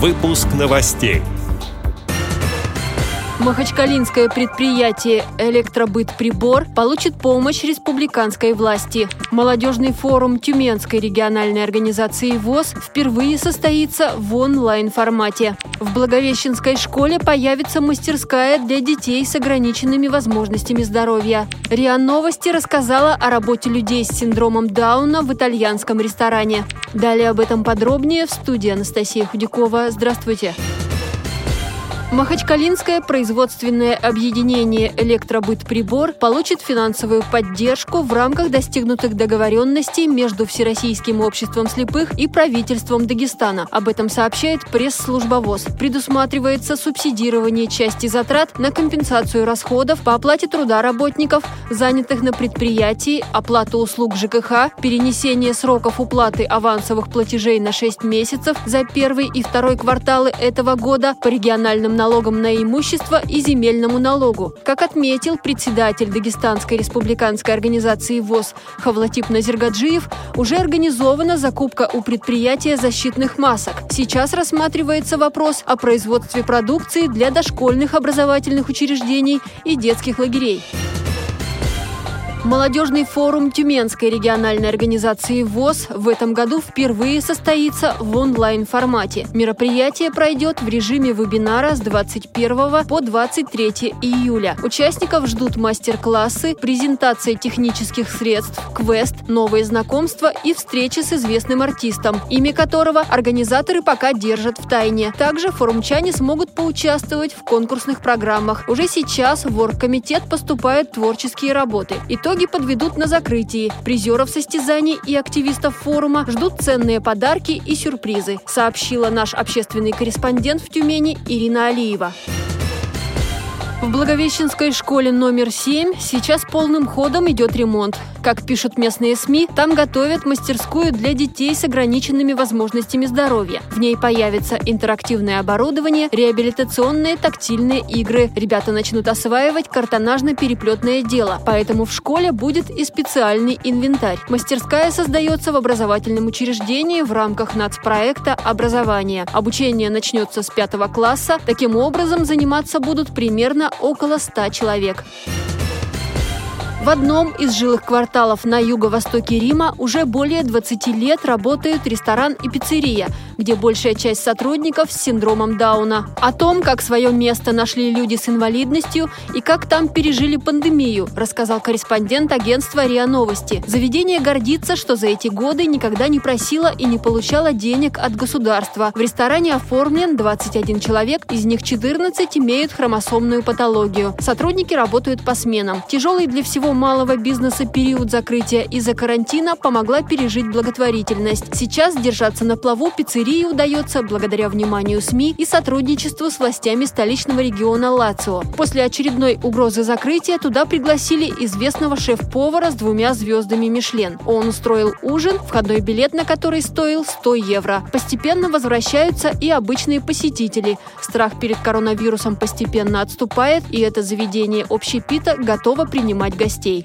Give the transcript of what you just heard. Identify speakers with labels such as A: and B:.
A: Выпуск новостей.
B: Махачкалинское предприятие «Электробыт-прибор» получит помощь республиканской власти. Молодежный форум Тюменской региональной организации ВОЗ впервые состоится в онлайн-формате. В Благовещенской школе появится мастерская для детей с ограниченными возможностями здоровья. РИА Новости рассказала о работе людей с синдромом Дауна в итальянском ресторане. Далее об этом подробнее в студии Анастасия Худякова. Здравствуйте. Махачкалинское производственное объединение «Электробыт-прибор» получит финансовую поддержку в рамках достигнутых договоренностей между Всероссийским обществом слепых и правительством Дагестана. Об этом сообщает пресс-служба ВОЗ. Предусматривается субсидирование части затрат на компенсацию расходов по оплате труда работников, занятых на предприятии, оплату услуг ЖКХ, перенесение сроков уплаты авансовых платежей на 6 месяцев за первый и второй кварталы этого года по региональным налогом на имущество и земельному налогу. Как отметил председатель Дагестанской республиканской организации ВОЗ Хавлатип Назиргаджиев, уже организована закупка у предприятия защитных масок. Сейчас рассматривается вопрос о производстве продукции для дошкольных образовательных учреждений и детских лагерей. Молодежный форум Тюменской региональной организации ВОЗ в этом году впервые состоится в онлайн-формате. Мероприятие пройдет в режиме вебинара с 21 по 23 июля. Участников ждут мастер-классы, презентация технических средств, квест, новые знакомства и встречи с известным артистом, имя которого организаторы пока держат в тайне. Также форумчане смогут поучаствовать в конкурсных программах. Уже сейчас в оргкомитет поступают творческие работы. Итог Итоги подведут на закрытии. Призеров состязаний и активистов форума ждут ценные подарки и сюрпризы, сообщила наш общественный корреспондент в Тюмени Ирина Алиева. В Благовещенской школе номер 7 сейчас полным ходом идет ремонт. Как пишут местные СМИ, там готовят мастерскую для детей с ограниченными возможностями здоровья. В ней появится интерактивное оборудование, реабилитационные тактильные игры. Ребята начнут осваивать картонажно-переплетное дело, поэтому в школе будет и специальный инвентарь. Мастерская создается в образовательном учреждении в рамках нацпроекта «Образование». Обучение начнется с пятого класса. Таким образом, заниматься будут примерно около 100 человек. В одном из жилых кварталов на юго-востоке Рима уже более 20 лет работают ресторан и пиццерия, где большая часть сотрудников с синдромом Дауна. О том, как свое место нашли люди с инвалидностью и как там пережили пандемию, рассказал корреспондент агентства РИА Новости. Заведение гордится, что за эти годы никогда не просило и не получало денег от государства. В ресторане оформлен 21 человек, из них 14 имеют хромосомную патологию. Сотрудники работают по сменам. Тяжелый для всего малого бизнеса период закрытия из-за карантина помогла пережить благотворительность. Сейчас держаться на плаву пиццерии удается благодаря вниманию СМИ и сотрудничеству с властями столичного региона Лацио. После очередной угрозы закрытия туда пригласили известного шеф-повара с двумя звездами Мишлен. Он устроил ужин, входной билет на который стоил 100 евро. Постепенно возвращаются и обычные посетители. Страх перед коронавирусом постепенно отступает, и это заведение общепита готово принимать гостей.